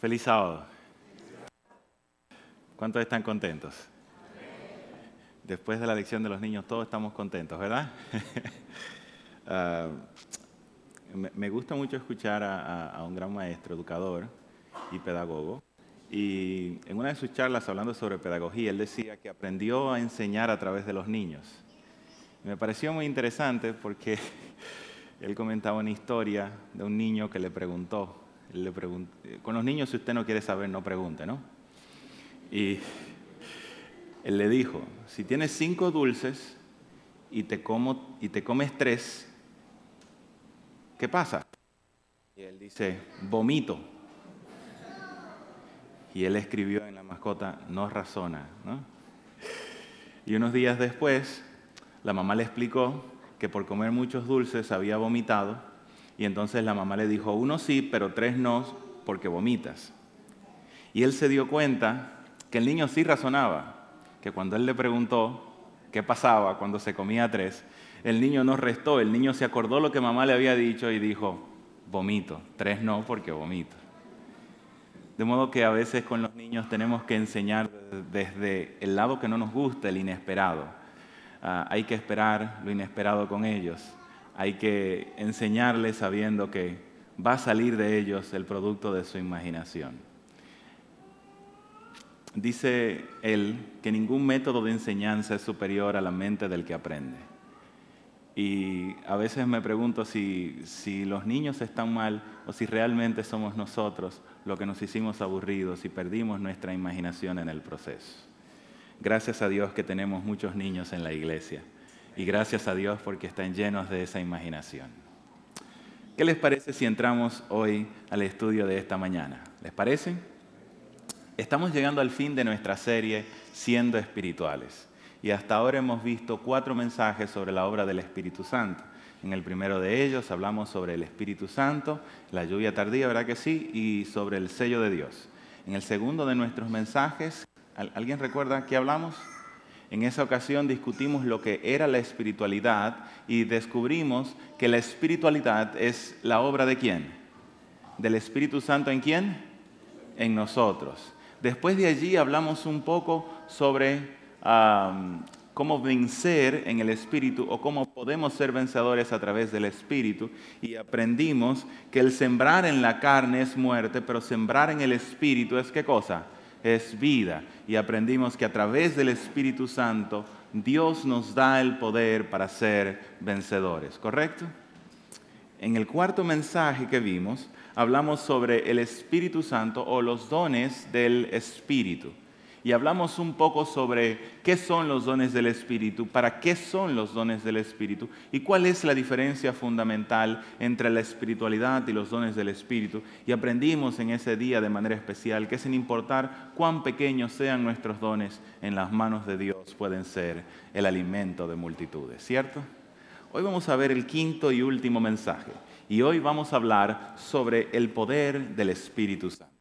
Feliz sábado. ¿Cuántos están contentos? Después de la lección de los niños todos estamos contentos, ¿verdad? Ah, me, gusta mucho escuchar a, un gran maestro, educador y pedagogo. Y en una de sus charlas hablando sobre pedagogía, él decía que aprendió a enseñar a través de los niños. me pareció muy interesante porque él comentaba una historia de un niño que le preguntó, le con los niños si usted no quiere saber, no pregunte, ¿no? Y él le dijo, si tienes cinco dulces y te, y te comes tres, ¿qué pasa? Y él dice, vomito. Y él escribió en la mascota, no razona. ¿no? Y unos días después, la mamá le explicó que por comer muchos dulces había vomitado y entonces la mamá le dijo, uno sí, pero tres no, porque vomitas. Y él se dio cuenta que el niño sí razonaba, que cuando él le preguntó qué pasaba cuando se comía tres, el niño no restó, el niño se acordó lo que mamá le había dicho y dijo, vomito, tres no porque vomito. De modo que a veces con los niños tenemos que enseñar desde el lado que no nos gusta, el inesperado. Ah, hay que esperar lo inesperado con ellos hay que enseñarles sabiendo que va a salir de ellos el producto de su imaginación. Dice él que ningún método de enseñanza es superior a la mente del que aprende. Y a veces me pregunto si, si los niños están mal o si realmente somos nosotros los que nos hicimos aburridos y perdimos nuestra imaginación en el proceso. Gracias a Dios que tenemos muchos niños en la iglesia y gracias a Dios porque están llenos de esa imaginación. ¿Qué les parece si entramos hoy al estudio de esta mañana? ¿Les parece? Estamos llegando al fin de nuestra serie Siendo Espirituales y hasta ahora hemos visto cuatro mensajes sobre la obra del Espíritu Santo. En el primero de ellos hablamos sobre el Espíritu Santo, la lluvia tardía, ¿verdad que sí? Y sobre el sello de Dios. En el segundo de nuestros mensajes, ¿alguien recuerda qué hablamos? En esa ocasión discutimos lo que era la espiritualidad y descubrimos que la espiritualidad es la obra de quién? Del Espíritu Santo en quién? En nosotros. Después de allí hablamos un poco sobre cómo vencer en el Espíritu o cómo podemos ser vencedores a través del Espíritu y aprendimos que el sembrar en la carne es muerte, pero sembrar en el Espíritu es qué cosa? Es vida. Y aprendimos que a través del Espíritu Santo Dios nos da el poder para ser vencedores, ¿correcto? En el cuarto mensaje que vimos, hablamos sobre el Espíritu Santo o los dones del Espíritu y hablamos un poco sobre qué son los dones del Espíritu, para qué son los dones del Espíritu y cuál es la diferencia fundamental entre la espiritualidad y los dones del Espíritu. Y aprendimos en ese día de manera especial que sin importar cuán pequeños sean nuestros dones, en las manos de Dios pueden ser el alimento de multitudes, ¿cierto? Hoy vamos a ver el quinto y último mensaje y hoy vamos a hablar sobre el poder del Espíritu Santo.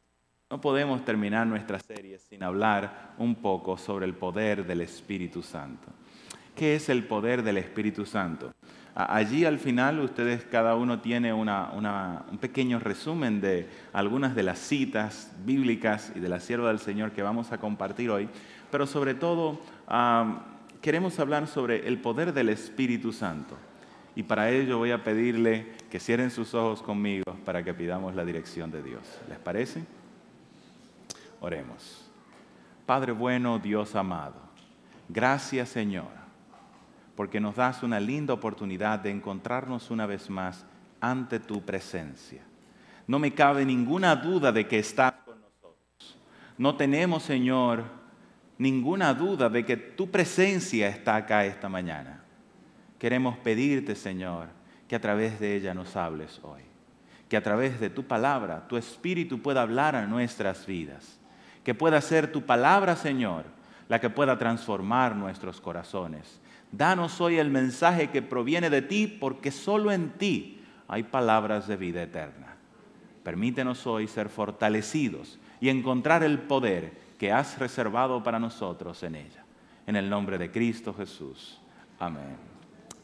No podemos terminar nuestra serie sin hablar un poco sobre el poder del Espíritu Santo. ¿Qué es el poder del Espíritu Santo? Allí al final ustedes cada uno tiene un pequeño resumen de algunas de las citas bíblicas y de la sierva del Señor que vamos a compartir hoy, pero sobre todo queremos hablar sobre el poder del Espíritu Santo. Y para ello voy a pedirle que cierren sus ojos conmigo para que pidamos la dirección de Dios. ¿Les parece? Oremos. Padre bueno, Dios amado, gracias Señor, porque nos das una linda oportunidad de encontrarnos una vez más ante tu presencia. No me cabe ninguna duda de que estás con nosotros. No tenemos, Señor, ninguna duda de que tu presencia está acá esta mañana. Queremos pedirte, Señor, que a través de ella nos hables hoy. Que a través de tu palabra, tu espíritu pueda hablar a nuestras vidas que pueda ser tu palabra, Señor, la que pueda transformar nuestros corazones. Danos hoy el mensaje que proviene de ti, porque solo en ti hay palabras de vida eterna. Permítenos hoy ser fortalecidos y encontrar el poder que has reservado para nosotros en ella. En el nombre de Cristo Jesús. Amén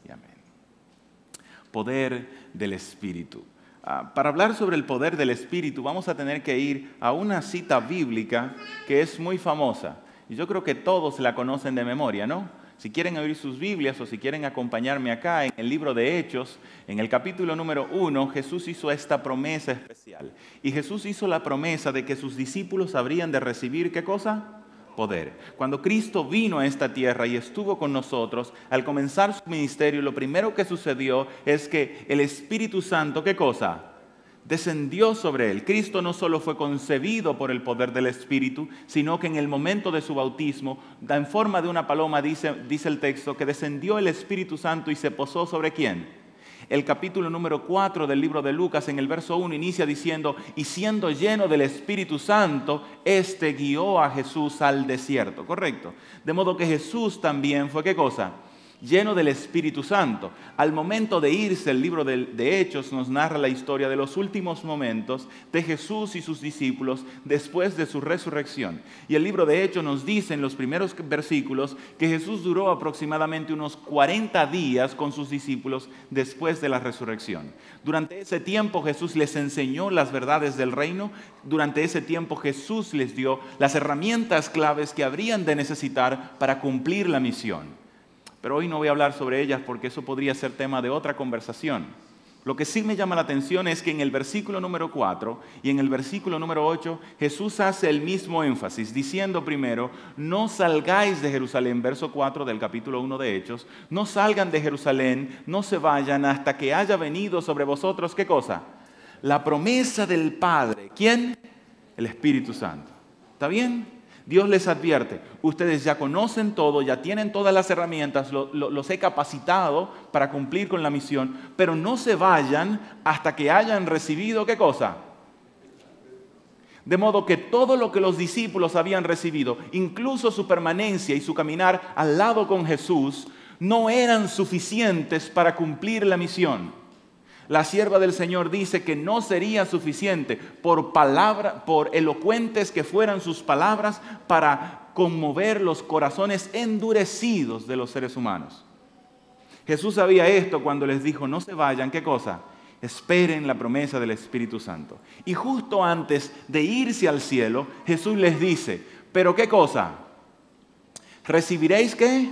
y amén. Poder del Espíritu. Ah, para hablar sobre el poder del Espíritu vamos a tener que ir a una cita bíblica que es muy famosa. Y yo creo que todos la conocen de memoria, ¿no? Si quieren abrir sus Biblias o si quieren acompañarme acá en el libro de Hechos, en el capítulo número uno, Jesús hizo esta promesa especial. Y Jesús hizo la promesa de que sus discípulos habrían de recibir, ¿qué cosa? Cuando Cristo vino a esta tierra y estuvo con nosotros, al comenzar su ministerio, lo primero que sucedió es que el Espíritu Santo, ¿qué cosa? Descendió sobre él. Cristo no solo fue concebido por el poder del Espíritu, sino que en el momento de su bautismo, en forma de una paloma, dice, dice el texto, que descendió el Espíritu Santo y se posó sobre quién? El capítulo número 4 del libro de Lucas en el verso 1 inicia diciendo, y siendo lleno del Espíritu Santo, éste guió a Jesús al desierto, ¿correcto? De modo que Jesús también fue qué cosa? Lleno del Espíritu Santo. Al momento de irse, el libro de, Hechos nos narra la historia de los últimos momentos de Jesús y sus discípulos después de su resurrección. Y el libro de Hechos nos dice en los primeros versículos que Jesús duró aproximadamente unos 40 días con sus discípulos después de la resurrección. Durante ese tiempo Jesús les enseñó las verdades del reino. Durante ese tiempo Jesús les dio las herramientas claves que habrían de necesitar para cumplir la misión. Pero hoy no voy a hablar sobre ellas porque eso podría ser tema de otra conversación. Lo que sí me llama la atención es que en el versículo número 4 y en el versículo número 8 Jesús hace el mismo énfasis, diciendo primero, no salgáis de Jerusalén, verso 4 del capítulo 1 de Hechos, no salgan de Jerusalén, no se vayan hasta que haya venido sobre vosotros, ¿qué cosa? La promesa del Padre. ¿Quién? El Espíritu Santo. ¿Está bien? Dios les advierte, ustedes ya conocen todo, ya tienen todas las herramientas, los he capacitado para cumplir con la misión, pero no se vayan hasta que hayan recibido qué cosa. De modo que todo lo que los discípulos habían recibido, incluso su permanencia y su caminar al lado con Jesús, no eran suficientes para cumplir la misión. La sierva del Señor dice que no sería suficiente por palabra, por elocuentes que fueran sus palabras para conmover los corazones endurecidos de los seres humanos. Jesús sabía esto cuando les dijo, no se vayan, ¿qué cosa? Esperen la promesa del Espíritu Santo. Y justo antes de irse al cielo, Jesús les dice, pero ¿qué cosa? ¿Recibiréis qué?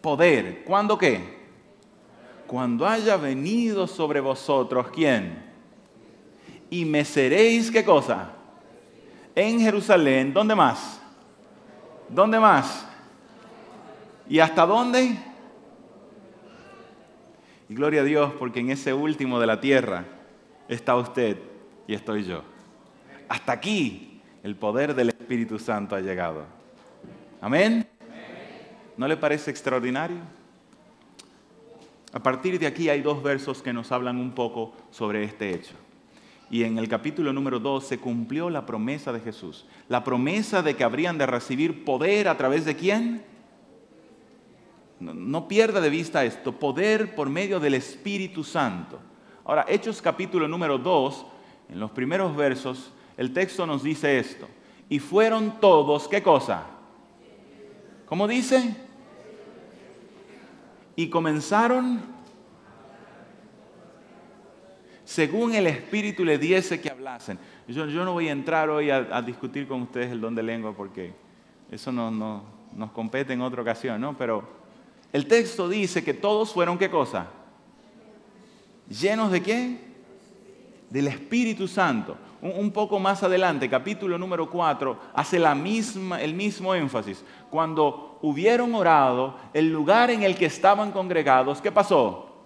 Poder. ¿Cuándo qué? Cuando haya venido sobre vosotros, ¿quién? Y me seréis, ¿qué cosa? En Jerusalén, ¿dónde más? ¿Dónde más? ¿Y hasta dónde? Y gloria a Dios, porque en ese último de la tierra está usted y estoy yo. Hasta aquí el poder del Espíritu Santo ha llegado. Amén. ¿No le parece extraordinario? A partir de aquí hay dos versos que nos hablan un poco sobre este hecho. Y en el capítulo número 2 se cumplió la promesa de Jesús. La promesa de que habrían de recibir poder a través de quién? No, pierda de vista esto, poder por medio del Espíritu Santo. Ahora, Hechos capítulo número 2, en los primeros versos, el texto nos dice esto. Y fueron todos, ¿qué cosa? ¿Cómo dice? Y comenzaron según el Espíritu le diese que hablasen. Yo, no voy a entrar hoy a, discutir con ustedes el don de lengua porque eso no, nos compete en otra ocasión, ¿no? Pero el texto dice que todos fueron qué cosa? ¿Llenos de qué? Del Espíritu Santo. Un, poco más adelante, capítulo número 4, hace la misma, el mismo énfasis. Cuando hubieron orado, el lugar en el que estaban congregados, ¿qué pasó?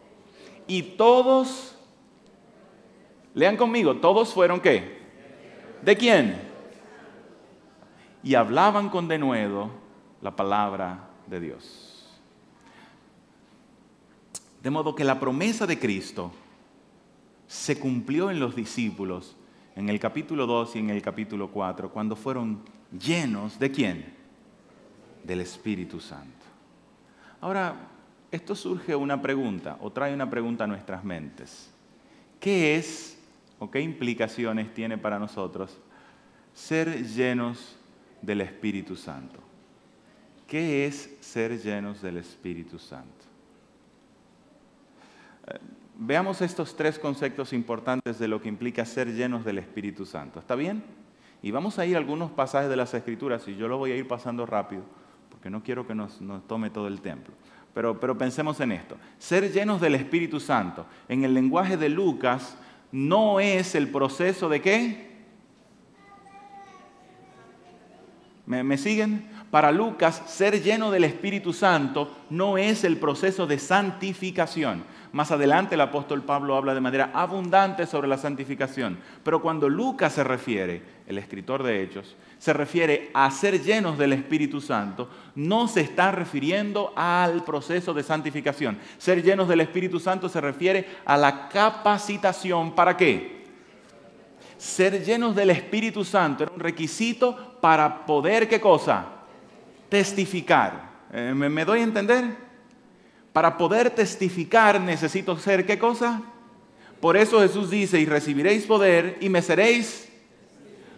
Y todos, lean conmigo, todos fueron qué? ¿De quién? Y hablaban con denuedo la palabra de Dios. De modo que la promesa de Cristo se cumplió en los discípulos en el capítulo 2 y en el capítulo 4, cuando fueron llenos de quién? Del Espíritu Santo. Ahora, esto surge una pregunta o trae una pregunta a nuestras mentes. ¿Qué es o qué implicaciones tiene para nosotros ser llenos del Espíritu Santo? ¿Qué es ser llenos del Espíritu Santo? Eh, veamos estos tres conceptos importantes de lo que implica ser llenos del Espíritu Santo. ¿Está bien? Y vamos a ir a algunos pasajes de las Escrituras y yo lo voy a ir pasando rápido porque no quiero que nos, tome todo el templo. Pero, pero pensemos en esto. Ser llenos del Espíritu Santo, en el lenguaje de Lucas, no es el proceso de qué? ¿Me, siguen? Para Lucas, ser lleno del Espíritu Santo no es el proceso de santificación. Más adelante el apóstol Pablo habla de manera abundante sobre la santificación. Pero cuando Lucas se refiere, el escritor de Hechos, se refiere a ser llenos del Espíritu Santo, no se está refiriendo al proceso de santificación. Ser llenos del Espíritu Santo se refiere a la capacitación. ¿Para qué? ser llenos del Espíritu Santo era un requisito para poder, ¿qué cosa? Testificar. Eh, ¿me, doy a entender? Para poder testificar necesito ser, ¿qué cosa? Por eso Jesús dice, y recibiréis poder y me seréis,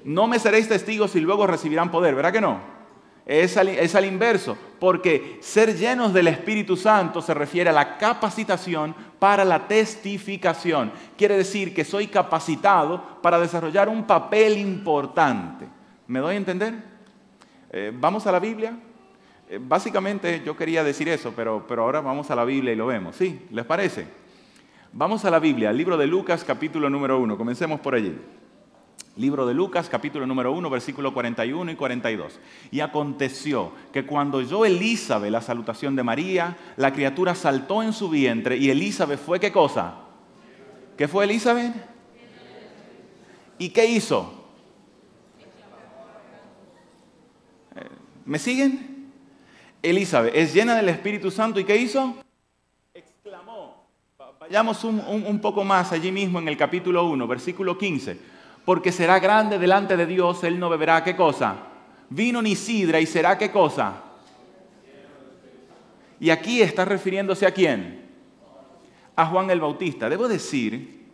no me seréis testigos y luego recibirán poder, ¿verdad que no? Es al, inverso, porque ser llenos del Espíritu Santo se refiere a la capacitación para la testificación. Quiere decir que soy capacitado para desarrollar un papel importante. ¿Me doy a entender? Eh, vamos a la Biblia. Eh, básicamente yo quería decir eso, pero, pero ahora vamos a la Biblia y lo vemos. ¿Sí? ¿Les parece? Vamos a la Biblia, libro de Lucas capítulo número 1. Comencemos por allí. Libro de Lucas, capítulo número 1, versículo 41 y 42. Y aconteció que cuando oyó Elizabeth la salutación de María, la criatura saltó en su vientre y Elizabeth fue qué cosa? ¿Qué fue Elizabeth? ¿Y qué hizo? ¿Me siguen? Elizabeth es llena del Espíritu Santo y ¿qué hizo? Exclamó. Vayamos un, un poco más allí mismo en el capítulo 1, versículo 15 porque será grande delante de Dios, él no beberá qué cosa? Vino ni sidra y será qué cosa? Y aquí está refiriéndose a quién? A Juan el Bautista. Debo decir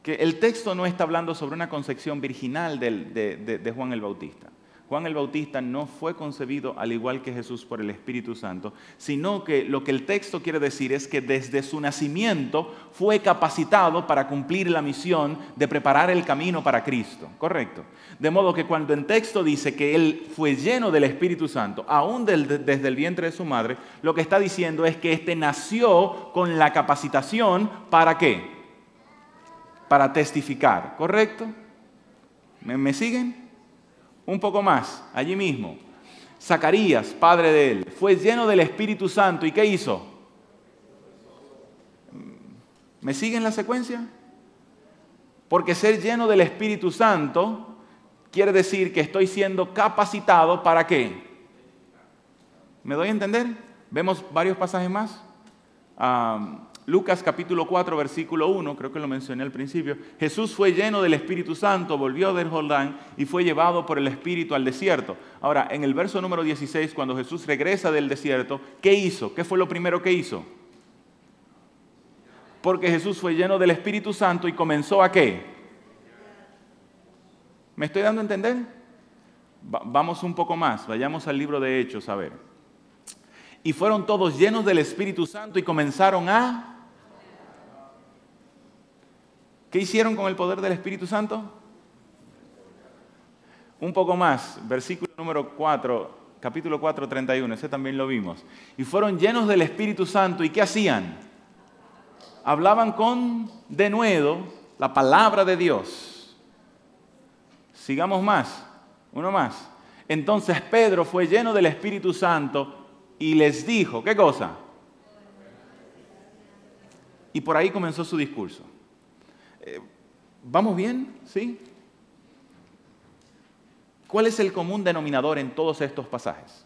que el texto no está hablando sobre una concepción virginal de, de Juan el Bautista. Juan el Bautista no fue concebido al igual que Jesús por el Espíritu Santo, sino que lo que el texto quiere decir es que desde su nacimiento fue capacitado para cumplir la misión de preparar el camino para Cristo. Correcto. De modo que cuando el texto dice que él fue lleno del Espíritu Santo, aún desde el vientre de su madre, lo que está diciendo es que éste nació con la capacitación para qué? Para testificar. ¿Correcto? me siguen? Un poco más, allí mismo. Zacarías, padre de él, fue lleno del Espíritu Santo y ¿qué hizo? ¿Me siguen la secuencia? Porque ser lleno del Espíritu Santo quiere decir que estoy siendo capacitado para qué? ¿Me doy a entender? Vemos varios pasajes más. Ah, Lucas capítulo 4, versículo 1, creo que lo mencioné al principio, Jesús fue lleno del Espíritu Santo, volvió del Jordán y fue llevado por el Espíritu al desierto. Ahora, en el verso número 16, cuando Jesús regresa del desierto, ¿qué hizo? ¿Qué fue lo primero que hizo? Porque Jesús fue lleno del Espíritu Santo y comenzó a qué? ¿Me estoy dando a entender? vamos un poco más, vayamos al libro de Hechos a ver. Y fueron todos llenos del Espíritu Santo y comenzaron a ¿Qué hicieron con el poder del Espíritu Santo? Un poco más, versículo número 4, capítulo 4, 31, ese también lo vimos. Y fueron llenos del Espíritu Santo y ¿qué hacían? Hablaban con denuedo la palabra de Dios. Sigamos más, uno más. Entonces Pedro fue lleno del Espíritu Santo y les dijo, ¿qué cosa? Y por ahí comenzó su discurso. ¿Vamos bien? ¿Sí? ¿Cuál es el común denominador en todos estos pasajes?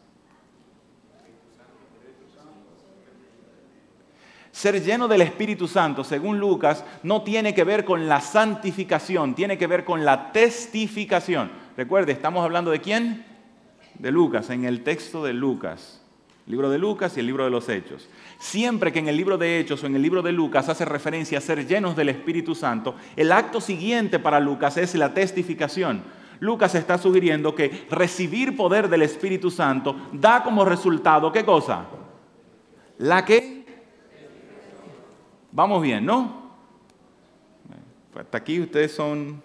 Ser lleno del Espíritu Santo, según Lucas, no tiene que ver con la santificación, tiene que ver con la testificación. Recuerde, estamos hablando de quién? De Lucas, en el texto de Lucas libro de Lucas y el libro de los Hechos. Siempre que en el libro de Hechos o en el libro de Lucas hace referencia a ser llenos del Espíritu Santo, el acto siguiente para Lucas es la testificación. Lucas está sugiriendo que recibir poder del Espíritu Santo da como resultado, ¿qué cosa? La que... Vamos bien, ¿no? Hasta aquí ustedes son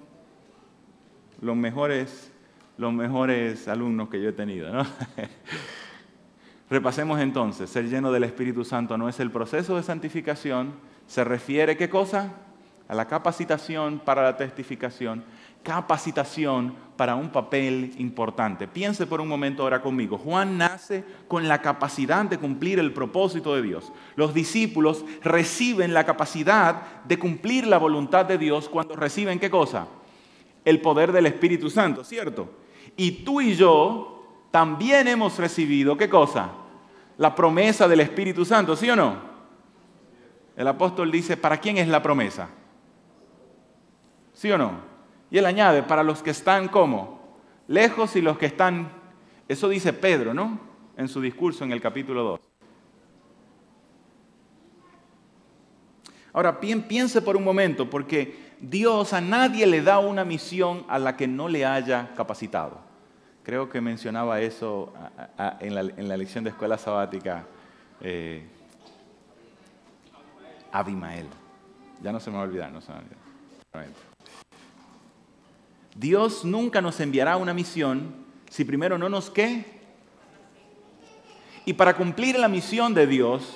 los mejores, los mejores alumnos que yo he tenido. ¿no? Repasemos entonces, ser lleno del Espíritu Santo no es el proceso de santificación, se refiere qué cosa? A la capacitación para la testificación, capacitación para un papel importante. Piense por un momento ahora conmigo. Juan nace con la capacidad de cumplir el propósito de Dios. Los discípulos reciben la capacidad de cumplir la voluntad de Dios cuando reciben qué cosa? El poder del Espíritu Santo, ¿cierto? Y tú y yo también hemos recibido, ¿qué cosa? La promesa del Espíritu Santo, ¿sí o no? El apóstol dice, ¿para quién es la promesa? ¿Sí o no? Y él añade, para los que están como lejos y los que están, eso dice Pedro, ¿no? En su discurso en el capítulo 2. Ahora, piense por un momento, porque Dios a nadie le da una misión a la que no le haya capacitado. Creo que mencionaba eso en, la, lección de escuela sabática eh, Abimael. Ya no se me va a olvidar, no se me va a olvidar. Dios nunca nos enviará una misión si primero no nos qué. Y para cumplir la misión de Dios,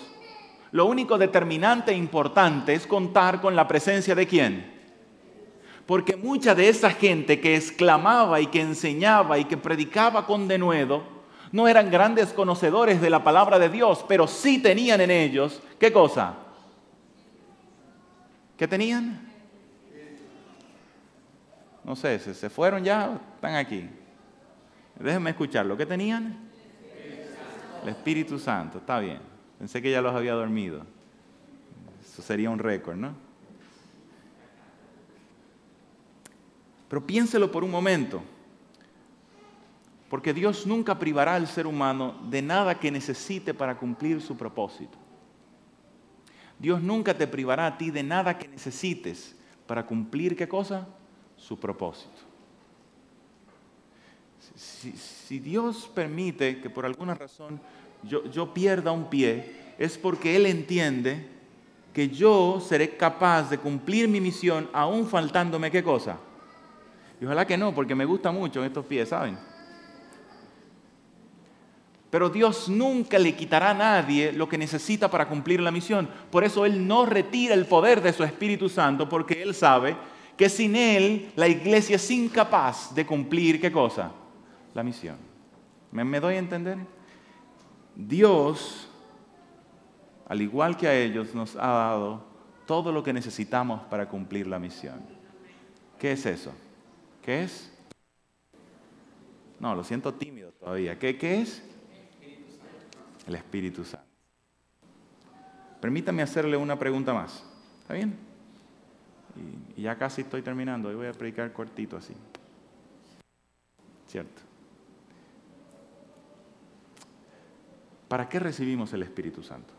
lo único determinante e importante es contar con la presencia de quién? Porque mucha de esa gente que exclamaba y que enseñaba y que predicaba con denuedo, no eran grandes conocedores de la palabra de Dios, pero sí tenían en ellos, ¿qué cosa? ¿Qué tenían? No sé, ¿se, fueron ya? Están aquí. Déjenme escucharlo. ¿Qué tenían? El Espíritu Santo, está bien. Pensé que ya los había dormido. Eso sería un récord, ¿no? Pero piénselo por un momento, porque Dios nunca privará al ser humano de nada que necesite para cumplir su propósito. Dios nunca te privará a ti de nada que necesites para cumplir qué cosa? Su propósito. Si, Dios permite que por alguna razón yo, yo pierda un pie, es porque Él entiende que yo seré capaz de cumplir mi misión aún faltándome qué cosa? Y ojalá que no, porque me gusta mucho estos pies, ¿saben? Pero Dios nunca le quitará a nadie lo que necesita para cumplir la misión. Por eso Él no retira el poder de su Espíritu Santo, porque Él sabe que sin Él la iglesia es incapaz de cumplir qué cosa? La misión. ¿Me, me doy a entender? Dios, al igual que a ellos, nos ha dado todo lo que necesitamos para cumplir la misión. ¿Qué es eso? ¿Qué es? No, lo siento tímido todavía. ¿Qué, es? El Espíritu Santo. Permítame hacerle una pregunta más. ¿Está bien? Y, y ya casi estoy terminando. Hoy voy a predicar cortito así. ¿Cierto? ¿Para qué recibimos el Espíritu Santo?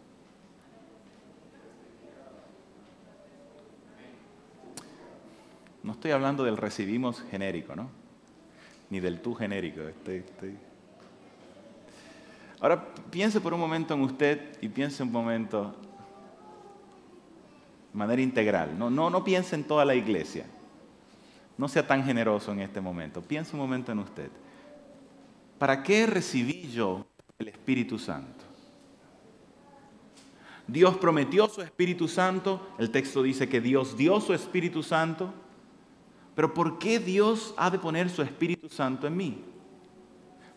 No estoy hablando del recibimos genérico, ¿no? Ni del tú genérico. Ahora piense por un momento en usted y piense un momento de manera integral. No, no, no piense en toda la iglesia. No sea tan generoso en este momento. Piense un momento en usted. ¿Para qué recibí yo el Espíritu Santo? Dios prometió su Espíritu Santo. El texto dice que Dios dio su Espíritu Santo. Pero ¿por qué Dios ha de poner su Espíritu Santo en mí?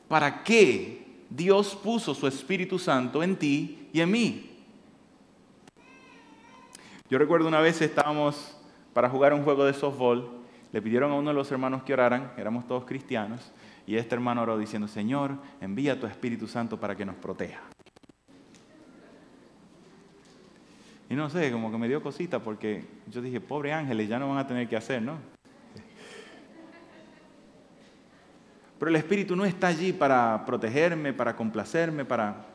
¿Para qué Dios puso su Espíritu Santo en ti y en mí? Yo recuerdo una vez estábamos para jugar un juego de softball, le pidieron a uno de los hermanos que oraran, éramos todos cristianos, y este hermano oró diciendo, Señor, envía tu Espíritu Santo para que nos proteja. Y no sé, como que me dio cosita porque yo dije, pobre ángeles, ya no van a tener que hacer, ¿no? Pero el Espíritu no está allí para protegerme, para complacerme, para...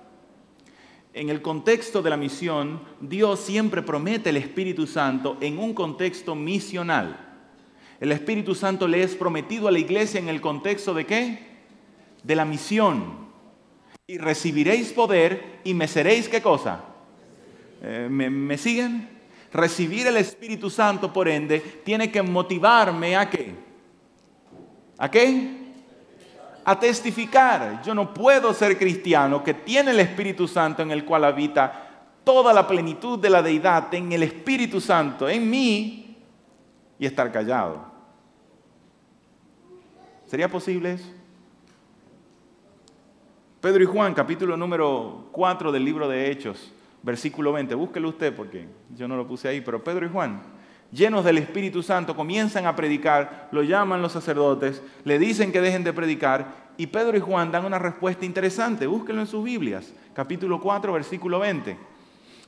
En el contexto de la misión, Dios siempre promete el Espíritu Santo en un contexto misional. El Espíritu Santo le es prometido a la iglesia en el contexto de qué? De la misión. Y recibiréis poder y me seréis qué cosa? Eh, ¿me, ¿Me siguen? Recibir el Espíritu Santo, por ende, tiene que motivarme a qué? ¿A qué? A testificar. Yo no puedo ser cristiano que tiene el Espíritu Santo en el cual habita toda la plenitud de la deidad en el Espíritu Santo, en mí, y estar callado. ¿Sería posible eso? Pedro y Juan, capítulo número 4 del libro de Hechos, versículo 20. Búsquelo usted porque yo no lo puse ahí, pero Pedro y Juan, llenos del Espíritu Santo, comienzan a predicar, lo llaman los sacerdotes, le dicen que dejen de predicar y Pedro y Juan dan una respuesta interesante. Búsquelo en sus Biblias, capítulo 4, versículo 20.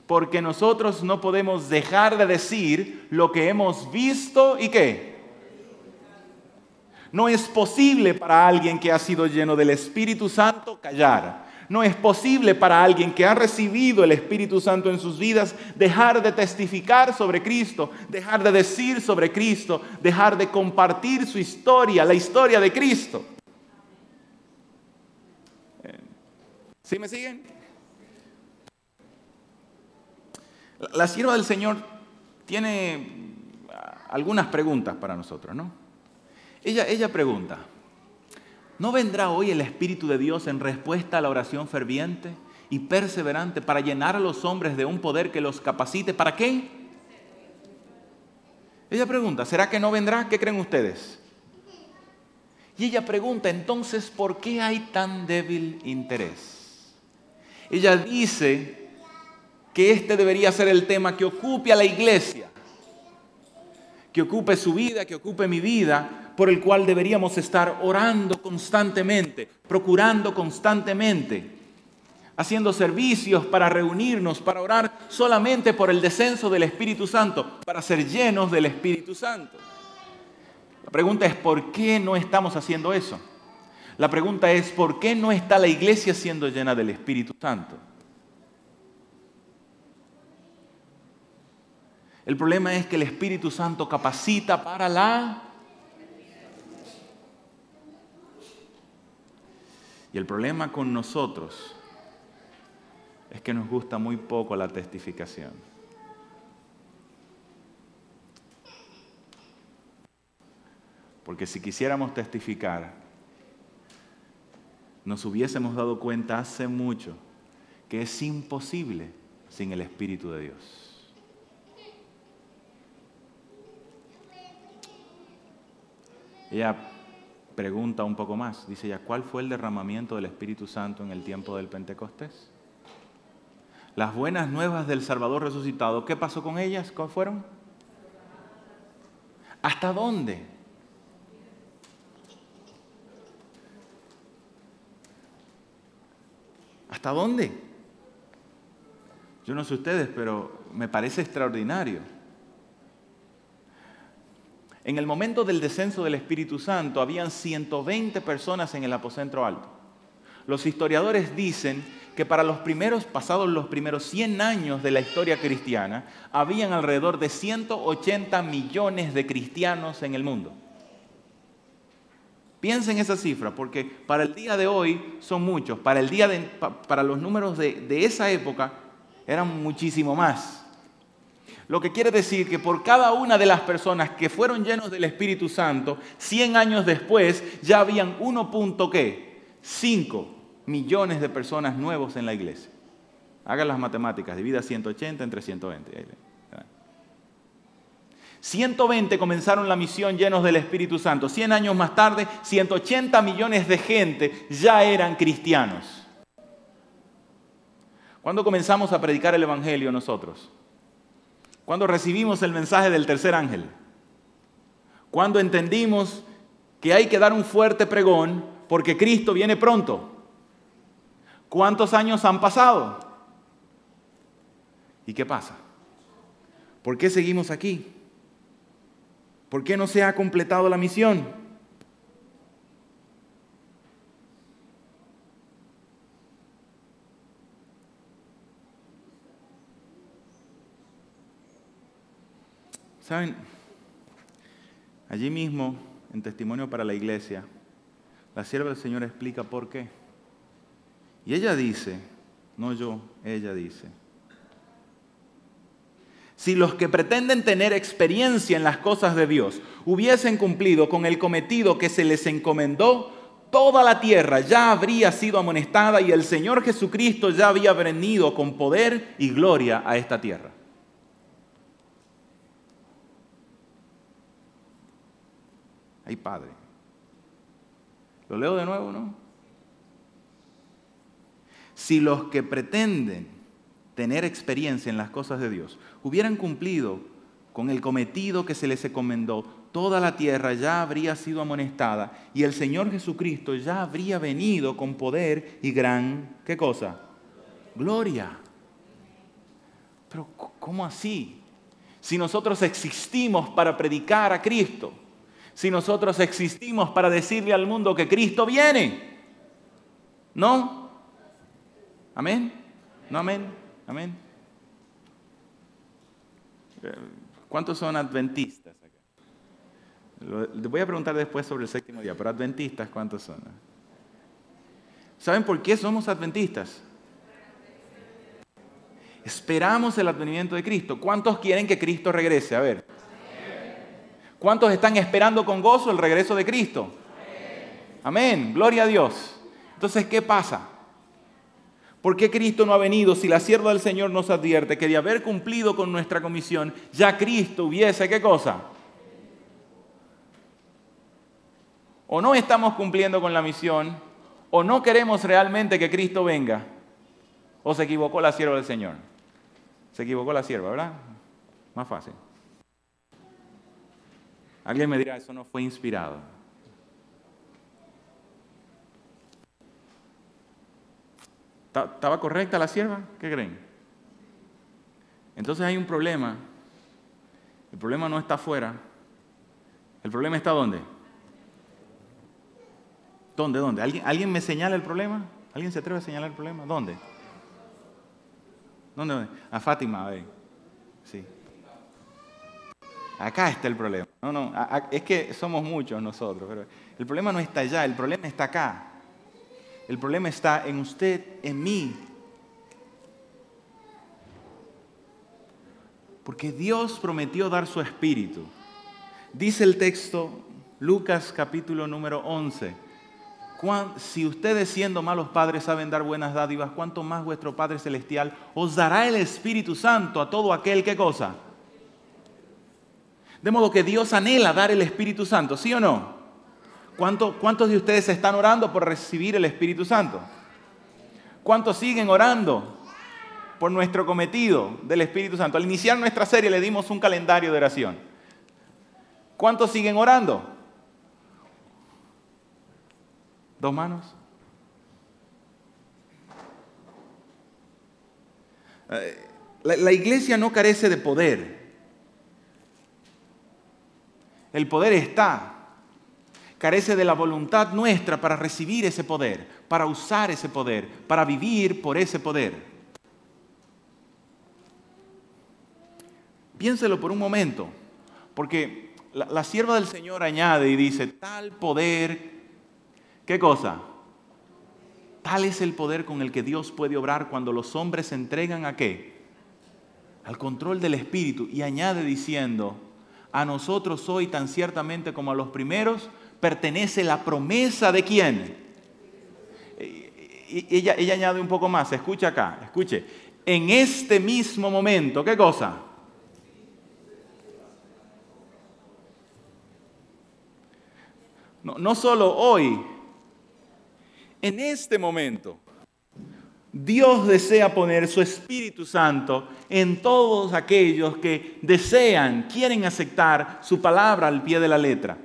Porque nosotros no podemos dejar de decir lo que hemos visto y qué. No es posible para alguien que ha sido lleno del Espíritu Santo callar. No es posible para alguien que ha recibido el Espíritu Santo en sus vidas dejar de testificar sobre Cristo, dejar de decir sobre Cristo, dejar de compartir su historia, la historia de Cristo. ¿Sí me siguen? La sierva del Señor tiene algunas preguntas para nosotros, ¿no? Ella, ella pregunta, ¿no vendrá hoy el Espíritu de Dios en respuesta a la oración ferviente y perseverante para llenar a los hombres de un poder que los capacite? ¿Para qué? Ella pregunta, ¿será que no vendrá? ¿Qué creen ustedes? Y ella pregunta, entonces, ¿por qué hay tan débil interés? Ella dice que este debería ser el tema que ocupe a la iglesia, que ocupe su vida, que ocupe mi vida, por el cual deberíamos estar orando constantemente, procurando constantemente, haciendo servicios para reunirnos, para orar solamente por el descenso del Espíritu Santo, para ser llenos del Espíritu Santo. La pregunta es, ¿por qué no estamos haciendo eso? La pregunta es, ¿por qué no está la iglesia siendo llena del Espíritu Santo? El problema es que el Espíritu Santo capacita para la Y el problema con nosotros es que nos gusta muy poco la testificación. Porque si quisiéramos testificar, nos hubiésemos dado cuenta hace mucho que es imposible sin el Espíritu de Dios. Pregunta un poco más. Dice ya, ¿cuál fue el derramamiento del Espíritu Santo en el tiempo del Pentecostés? Las buenas nuevas del Salvador resucitado, ¿qué pasó con ellas? ¿Cuáles fueron? ¿Hasta dónde? ¿Hasta dónde? Yo no sé ustedes, pero me parece extraordinario en el momento del descenso del Espíritu Santo habían 120 personas en el aposento alto. Los historiadores dicen que para los primeros, pasados los primeros 100 años de la historia cristiana, habían alrededor de 180 millones de cristianos en el mundo. Piensen esa cifra, porque para el día de hoy son muchos, para, el día para los números de, de esa época eran muchísimo más. Lo que quiere decir que por cada una de las personas que fueron llenos del Espíritu Santo, 100 años después ya habían 1.5 millones de personas nuevos en la iglesia. Hagan las matemáticas, divida 180 entre 120. 120 comenzaron la misión llenos del Espíritu Santo. 100 años más tarde, 180 millones de gente ya eran cristianos. ¿Cuándo comenzamos a predicar el Evangelio nosotros? Cuando recibimos el mensaje del tercer ángel. Cuando entendimos que hay que dar un fuerte pregón porque Cristo viene pronto. ¿Cuántos años han pasado? ¿Y qué pasa? ¿Por qué seguimos aquí? ¿Por qué no se ha completado la misión? Saben, allí mismo, en Testimonio para la Iglesia, la sierva del Señor explica por qué. Y ella dice, no yo, ella dice, si los que pretenden tener experiencia en las cosas de Dios hubiesen cumplido con el cometido que se les encomendó, toda la tierra ya habría sido amonestada y el Señor Jesucristo ya había venido con poder y gloria a esta tierra. Ay, Padre. Lo leo de nuevo, ¿no? Si los que pretenden tener experiencia en las cosas de Dios, hubieran cumplido con el cometido que se les encomendó, toda la tierra ya habría sido amonestada y el Señor Jesucristo ya habría venido con poder y gran, ¿qué cosa? Gloria. Pero ¿cómo así? Si nosotros existimos para predicar a Cristo, si nosotros existimos para decirle al mundo que Cristo viene, ¿no? ¿Amén? ¿No amén? Amén. ¿Cuántos son adventistas acá? Les voy a preguntar después sobre el séptimo día, pero adventistas, ¿cuántos son? ¿Saben por qué somos adventistas? Esperamos el advenimiento de Cristo. ¿Cuántos quieren que Cristo regrese? A ver. ¿Cuántos están esperando con gozo el regreso de Cristo? Amén. Gloria a Dios. Entonces, ¿qué pasa? ¿Por qué Cristo no ha venido si la sierva del Señor nos advierte que de haber cumplido con nuestra comisión, ya Cristo hubiese qué cosa? O no estamos cumpliendo con la misión, o no queremos realmente que Cristo venga, o se equivocó la sierva del Señor. Se equivocó la sierva, ¿verdad? Más fácil. Alguien me dirá, eso no fue inspirado. ¿Estaba correcta la sierva? ¿Qué creen? Entonces hay un problema. El problema no está afuera. El problema está dónde? ¿Dónde? ¿Dónde? ¿Alguien, ¿Alguien me señala el problema? ¿Alguien se atreve a señalar el problema? ¿Dónde? ¿Dónde? A Fátima, a ver. Acá está el problema. No, no, es que somos muchos nosotros, pero el problema no está allá, el problema está acá. El problema está en usted, en mí. Porque Dios prometió dar su espíritu. Dice el texto, Lucas capítulo número 11. Si ustedes siendo malos padres saben dar buenas dádivas, ¿cuánto más vuestro Padre Celestial os dará el Espíritu Santo a todo aquel que cosa? De modo que Dios anhela dar el Espíritu Santo, ¿sí o no? ¿Cuántos de ustedes están orando por recibir el Espíritu Santo? ¿Cuántos siguen orando por nuestro cometido del Espíritu Santo? Al iniciar nuestra serie le dimos un calendario de oración. ¿Cuántos siguen orando? ¿Dos manos? Eh, la, iglesia no carece de poder. El poder está carece de la voluntad nuestra para recibir ese poder, para usar ese poder, para vivir por ese poder. Piénselo por un momento, porque la, sierva del Señor añade y dice, tal poder, ¿qué cosa? Tal es el poder con el que Dios puede obrar cuando los hombres se entregan a qué? Al control del Espíritu. Y añade diciendo, a nosotros hoy tan ciertamente como a los primeros, pertenece la promesa de quién. Ella, añade un poco más, escucha acá, escuche. En este mismo momento, ¿qué cosa? No solo hoy, en este momento. Dios desea poner su Espíritu Santo en todos aquellos que desean, quieren aceptar su palabra al pie de la letra.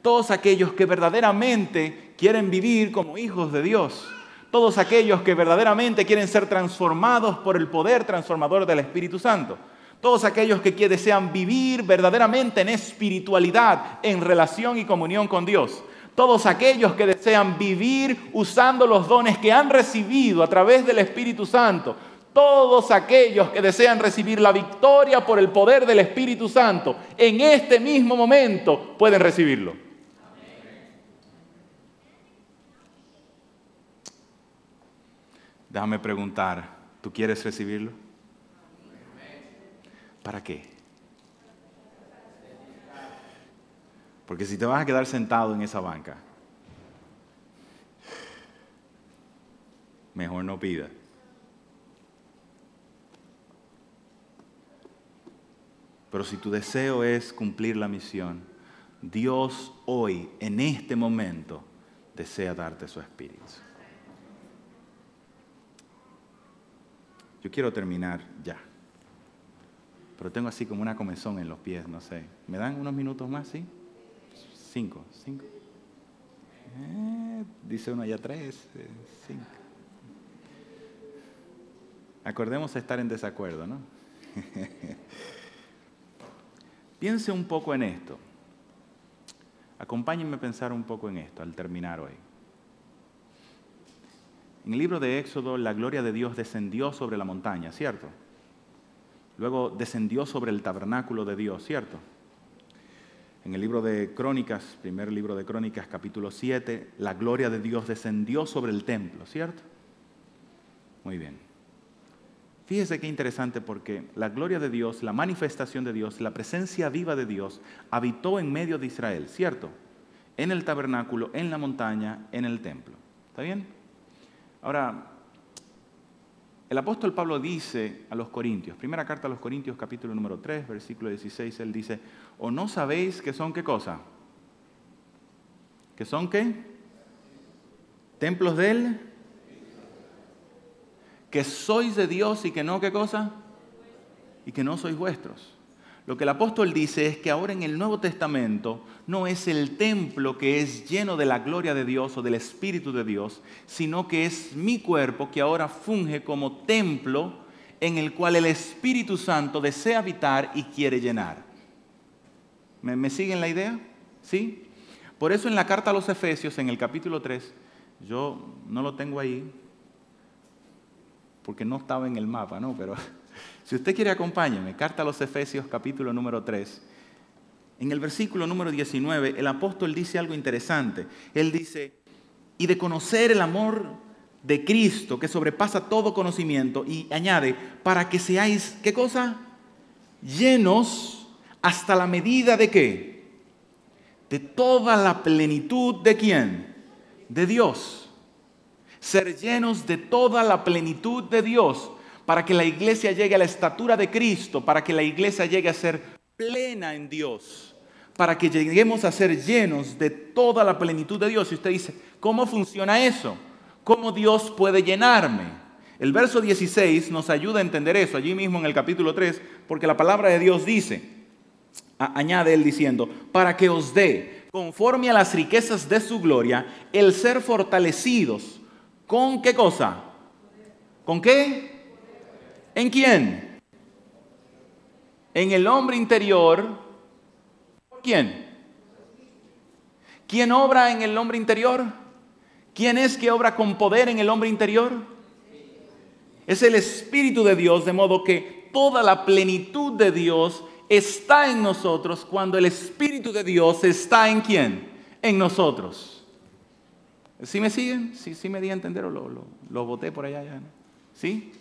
Todos aquellos que verdaderamente quieren vivir como hijos de Dios, todos aquellos que verdaderamente quieren ser transformados por el poder transformador del Espíritu Santo, todos aquellos que desean vivir verdaderamente en espiritualidad, en relación y comunión con Dios, todos aquellos que desean vivir usando los dones que han recibido a través del Espíritu Santo, todos aquellos que desean recibir la victoria por el poder del Espíritu Santo, en este mismo momento pueden recibirlo. Déjame preguntar, ¿tú quieres recibirlo? ¿Para qué? Porque si te vas a quedar sentado en esa banca, mejor no pida. Pero si tu deseo es cumplir la misión, Dios hoy, en este momento, desea darte su espíritu. Yo quiero terminar ya. Pero tengo así como una comezón en los pies, no sé. ¿Me dan unos minutos más, sí? Cinco, cinco. Eh, dice uno ya tres, eh, cinco. Acordemos estar en desacuerdo, ¿no? Piense un poco en esto. Acompáñenme a pensar un poco en esto al terminar hoy. En el libro de Éxodo, la gloria de Dios descendió sobre la montaña, ¿cierto? Luego descendió sobre el tabernáculo de Dios, ¿cierto? En el libro de Crónicas, primer libro de Crónicas, capítulo 7, la gloria de Dios descendió sobre el templo, ¿cierto? Muy bien. Fíjese qué interesante porque la gloria de Dios, la manifestación de Dios, la presencia viva de Dios habitó en medio de Israel, ¿cierto? En el tabernáculo, en la montaña, en el templo. ¿Está bien? Ahora, el apóstol Pablo dice a los Corintios, primera carta a los Corintios capítulo número 3, versículo 16, él dice, ¿o no sabéis que son qué cosa? ¿Que son qué? Templos de él que sois de Dios y que no, ¿qué cosa? Y que no sois vuestros. Lo que el apóstol dice es que ahora en el Nuevo Testamento no es el templo que es lleno de la gloria de Dios o del Espíritu de Dios, sino que es mi cuerpo que ahora funge como templo en el cual el Espíritu Santo desea habitar y quiere llenar. ¿Me, siguen la idea? ¿Sí? Por eso en la carta a los Efesios, en el capítulo 3, yo no lo tengo ahí, porque no estaba en el mapa, ¿no? Pero si usted quiere acompáñeme, carta a los Efesios capítulo número 3. En el versículo número 19, el apóstol dice algo interesante. Él dice, y de conocer el amor de Cristo que sobrepasa todo conocimiento, y añade, para que seáis, ¿qué cosa? Llenos hasta la medida de qué? De toda la plenitud de quién? De Dios ser llenos de toda la plenitud de Dios, para que la iglesia llegue a la estatura de Cristo, para que la iglesia llegue a ser plena en Dios, para que lleguemos a ser llenos de toda la plenitud de Dios. Y usted dice, ¿cómo funciona eso? ¿Cómo Dios puede llenarme? El verso 16 nos ayuda a entender eso, allí mismo en el capítulo 3, porque la palabra de Dios dice, añade él diciendo, para que os dé, conforme a las riquezas de su gloria, el ser fortalecidos ¿Con qué cosa? ¿Con qué? ¿En quién? En el hombre interior. ¿Por quién? ¿Quién obra en el hombre interior? ¿Quién es que obra con poder en el hombre interior? Es el Espíritu de Dios, de modo que toda la plenitud de Dios está en nosotros cuando el Espíritu de Dios está en quién? En nosotros. ¿Sí me siguen? ¿Sí, sí me di a entender o lo, lo, boté por allá? Ya, ¿Sí?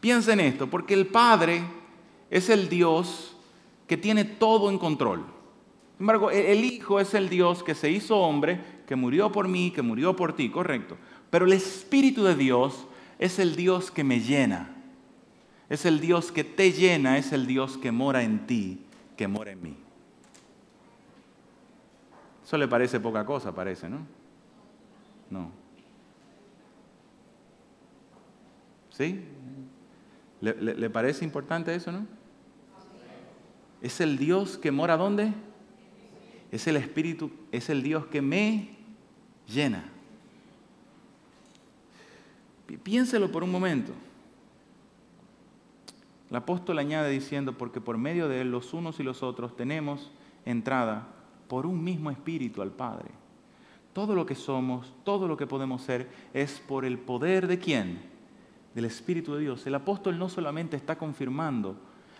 Piensa en esto, porque el Padre es el Dios que tiene todo en control. Sin embargo, el Hijo es el Dios que se hizo hombre, que murió por mí, que murió por ti, correcto. Pero el Espíritu de Dios es el Dios que me llena. Es el Dios que te llena, es el Dios que mora en ti, que mora en mí. Eso le parece poca cosa, parece, ¿no? No. ¿Sí? ¿Le, parece importante eso, no? Es el Dios que mora ¿dónde? Es el Espíritu, es el Dios que me llena. Piénselo por un momento. El apóstol añade diciendo, porque por medio de él los unos y los otros tenemos entrada por un mismo espíritu al Padre. Todo lo que somos, todo lo que podemos ser, es por el poder de quién? Del Espíritu de Dios. El apóstol no solamente está confirmando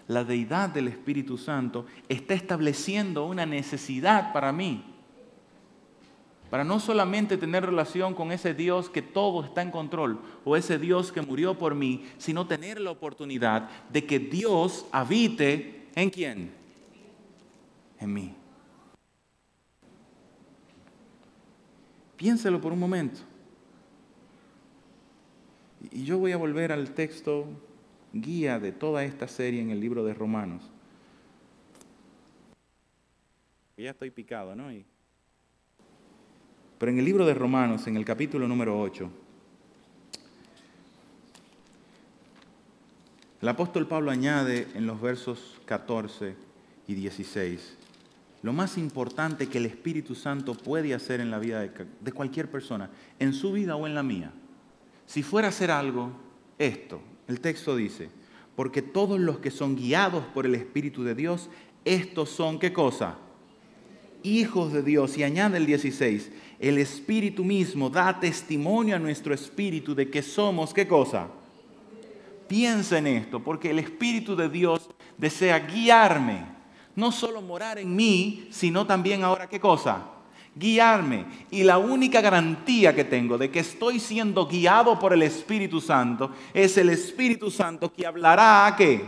la deidad del Espíritu Santo, está estableciendo una necesidad para mí. para no solamente tener relación con ese Dios que todo está en control o ese Dios que murió por mí, sino tener la oportunidad de que Dios habite en quién? En mí. Piénselo por un momento. Y yo voy a volver al texto guía de toda esta serie en el libro de Romanos. Ya estoy picado, ¿no? Pero en el libro de Romanos, en el capítulo número 8, el apóstol Pablo añade en los versos 14 y 16, lo más importante que el Espíritu Santo puede hacer en la vida de, cualquier persona, en su vida o en la mía. Si fuera a hacer algo, esto, el texto dice, porque todos los que son guiados por el Espíritu de Dios, estos son, ¿qué cosa? hijos de Dios. Y añade el 16, el Espíritu mismo da testimonio a nuestro Espíritu de que somos, ¿qué cosa? Piensa en esto, porque el Espíritu de Dios desea guiarme, no solo morar en mí, sino también ahora, ¿qué cosa? Guiarme. Y la única garantía que tengo de que estoy siendo guiado por el Espíritu Santo es el Espíritu Santo que hablará a qué?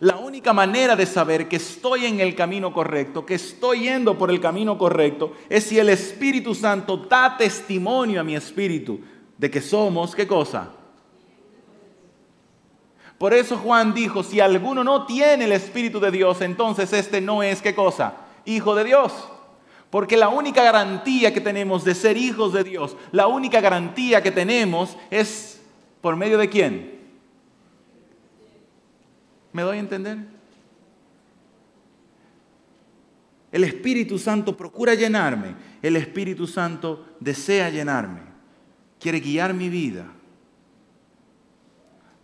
La única manera de saber que estoy en el camino correcto, que estoy yendo por el camino correcto, es si el Espíritu Santo da testimonio a mi espíritu de que somos, ¿qué cosa? Por eso Juan dijo, si alguno no tiene el Espíritu de Dios, entonces este no es, ¿qué cosa? Hijo de Dios. Porque la única garantía que tenemos de ser hijos de Dios, la única garantía que tenemos es por medio de quién? ¿Me doy a entender? El Espíritu Santo procura llenarme. El Espíritu Santo desea llenarme. Quiere guiar mi vida.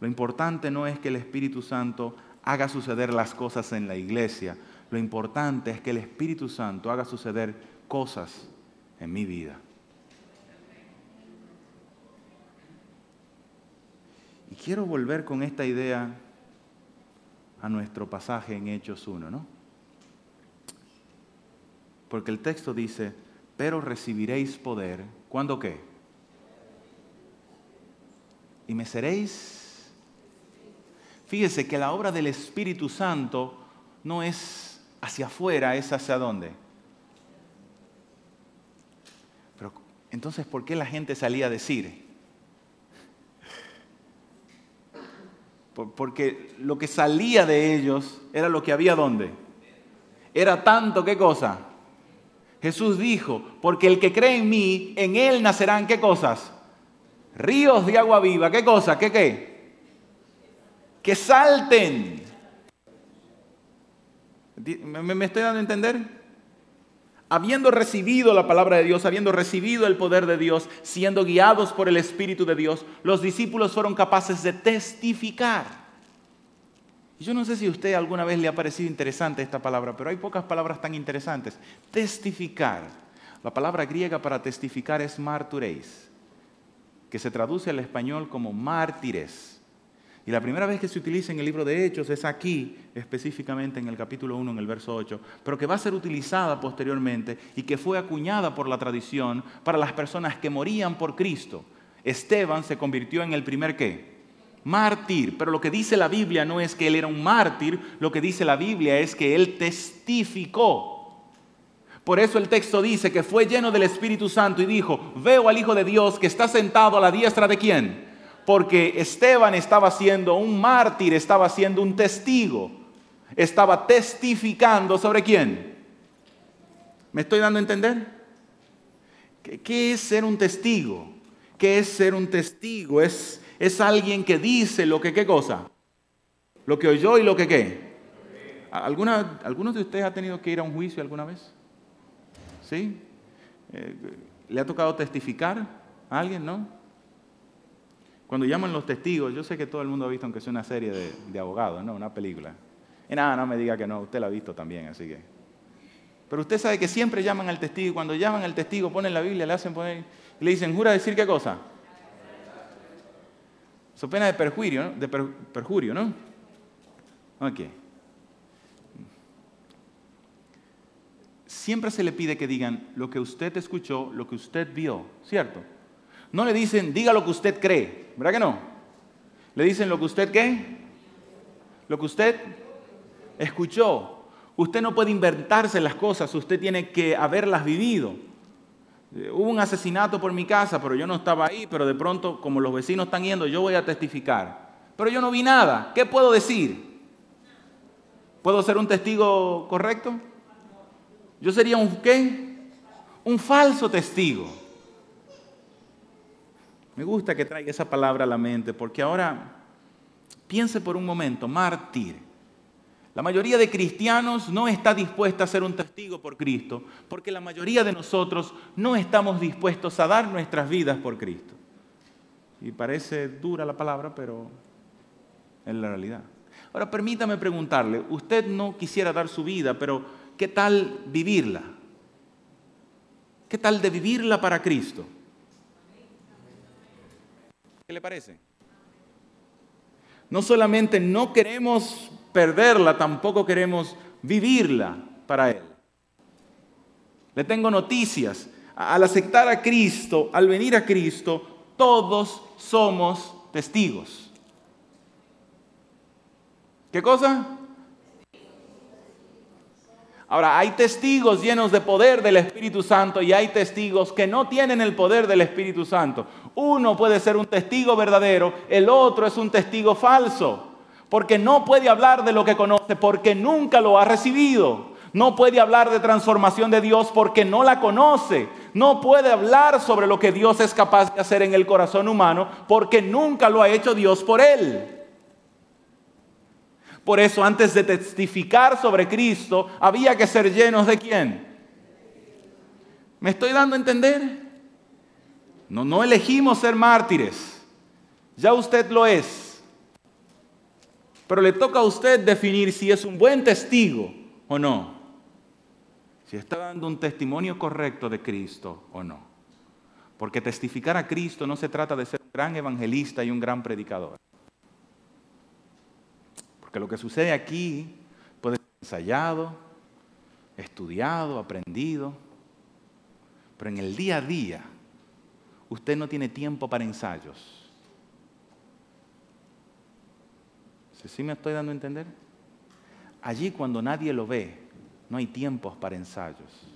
Lo importante no es que el Espíritu Santo haga suceder las cosas en la iglesia. Lo importante es que el Espíritu Santo haga suceder cosas en mi vida. Y quiero volver con esta idea a nuestro pasaje en Hechos 1, ¿no? Porque el texto dice, pero recibiréis poder, ¿cuándo qué? Y me seréis. Fíjese que la obra del Espíritu Santo no es hacia afuera, es hacia dónde. Pero entonces, ¿por qué la gente salía a decir? porque lo que salía de ellos era lo que había donde. Era tanto, ¿qué cosa? Jesús dijo, porque el que cree en mí, en él nacerán, ¿qué cosas? Ríos de agua viva, ¿qué cosa? ¿Qué qué? Que salten. ¿Me, estoy dando a entender? habiendo recibido la palabra de Dios, habiendo recibido el poder de Dios, siendo guiados por el Espíritu de Dios, los discípulos fueron capaces de testificar. Yo no sé si a usted alguna vez le ha parecido interesante esta palabra, pero hay pocas palabras tan interesantes. Testificar. La palabra griega para testificar es martureis, que se traduce al español como mártires. Y la primera vez que se utiliza en el libro de Hechos es aquí, específicamente en el capítulo 1, en el verso 8, pero que va a ser utilizada posteriormente y que fue acuñada por la tradición para las personas que morían por Cristo. Esteban se convirtió en el primer qué? Mártir. Pero lo que dice la Biblia no es que él era un mártir, lo que dice la Biblia es que él testificó. Por eso el texto dice que fue lleno del Espíritu Santo y dijo, veo al Hijo de Dios que está sentado a la diestra de quién? Porque Esteban estaba siendo un mártir, estaba siendo un testigo, estaba testificando sobre quién. ¿Me estoy dando a entender? ¿Qué, es ser un testigo? ¿Qué es ser un testigo? Es, es alguien que dice lo que qué cosa. Lo que oyó y lo que qué. ¿Alguna, ¿Algunos de ustedes ha tenido que ir a un juicio alguna vez? ¿Sí? Eh, ¿Le ha tocado testificar a alguien, no? Cuando llaman los testigos, yo sé que todo el mundo ha visto, aunque sea una serie de, abogados, ¿no? Una película. Y nada, no me diga que no, usted la ha visto también, así que. Pero usted sabe que siempre llaman al testigo y cuando llaman al testigo ponen la Biblia, le hacen poner, y le dicen, ¿jura decir qué cosa? Su pena de perjurio, ¿no? De perjurio, ¿no? Ok. siempre se le pide que digan lo que usted escuchó, lo que usted vio, ¿cierto? No le dicen, diga lo que usted cree, ¿verdad que no? Le dicen lo que usted qué, lo que usted escuchó. Usted no puede inventarse las cosas, usted tiene que haberlas vivido. Eh, hubo un asesinato por mi casa, pero yo no estaba ahí, pero de pronto, como los vecinos están yendo, yo voy a testificar. Pero yo no vi nada. ¿Qué puedo decir? ¿Puedo ser un testigo correcto? Yo sería un qué? Un falso testigo. Me gusta que traiga esa palabra a la mente, porque ahora piense por un momento, mártir. La mayoría de cristianos no está dispuesta a ser un testigo por Cristo, porque la mayoría de nosotros no estamos dispuestos a dar nuestras vidas por Cristo. Y parece dura la palabra, pero es la realidad. Ahora permítame preguntarle, usted no quisiera dar su vida, pero ¿qué tal vivirla? ¿Qué tal de vivirla para Cristo? ¿Qué le parece? No solamente no queremos perderla, tampoco queremos vivirla para Él. Le tengo noticias. Al aceptar a Cristo, al venir a Cristo, todos somos testigos. ¿Qué cosa? Ahora, hay testigos llenos de poder del Espíritu Santo y hay testigos que no tienen el poder del Espíritu Santo. Uno puede ser un testigo verdadero, el otro es un testigo falso porque no puede hablar de lo que conoce, porque nunca lo ha recibido. No puede hablar de transformación de Dios porque no la conoce. No puede hablar sobre lo que Dios es capaz de hacer en el corazón humano porque nunca lo ha hecho Dios por él. Por eso antes de testificar sobre Cristo había que ser llenos de quién. ¿Me estoy dando a entender? No, no elegimos ser mártires. Ya usted lo es. Pero le toca a usted definir si es un buen testigo o no. Si está dando un testimonio correcto de Cristo o no. Porque testificar a Cristo no se trata de ser un gran evangelista y un gran predicador. Porque lo que sucede aquí puede ser ensayado, estudiado, aprendido, pero en el día a día usted no tiene tiempo para ensayos. ¿Sí me estoy dando a entender? Allí cuando nadie lo ve, no hay tiempos para ensayos.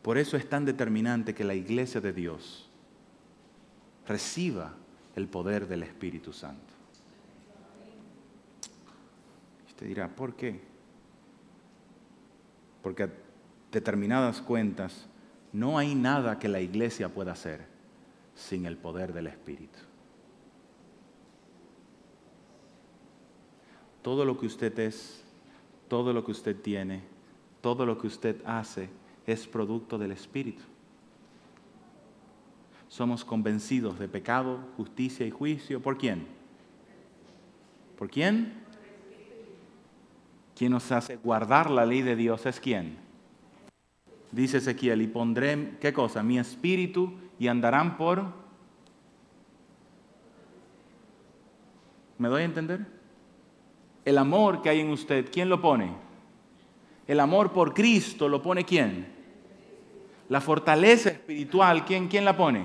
Por eso es tan determinante que la iglesia de Dios reciba el poder del Espíritu Santo. usted dirá, ¿por qué? Porque a determinadas cuentas no hay nada que la iglesia pueda hacer sin el poder del Espíritu. Todo lo que usted es, todo lo que usted tiene, todo lo que usted hace es producto del Espíritu. Somos convencidos de pecado, justicia y juicio. ¿Por quién? ¿Por quién? ¿Quién nos hace guardar la ley de Dios es quién? dice Ezequiel, y pondré, ¿qué cosa? Mi espíritu y andarán por... ¿Me doy a entender? El amor que hay en usted, ¿quién lo pone? El amor por Cristo lo pone quién? La fortaleza espiritual, ¿quién, quién la pone?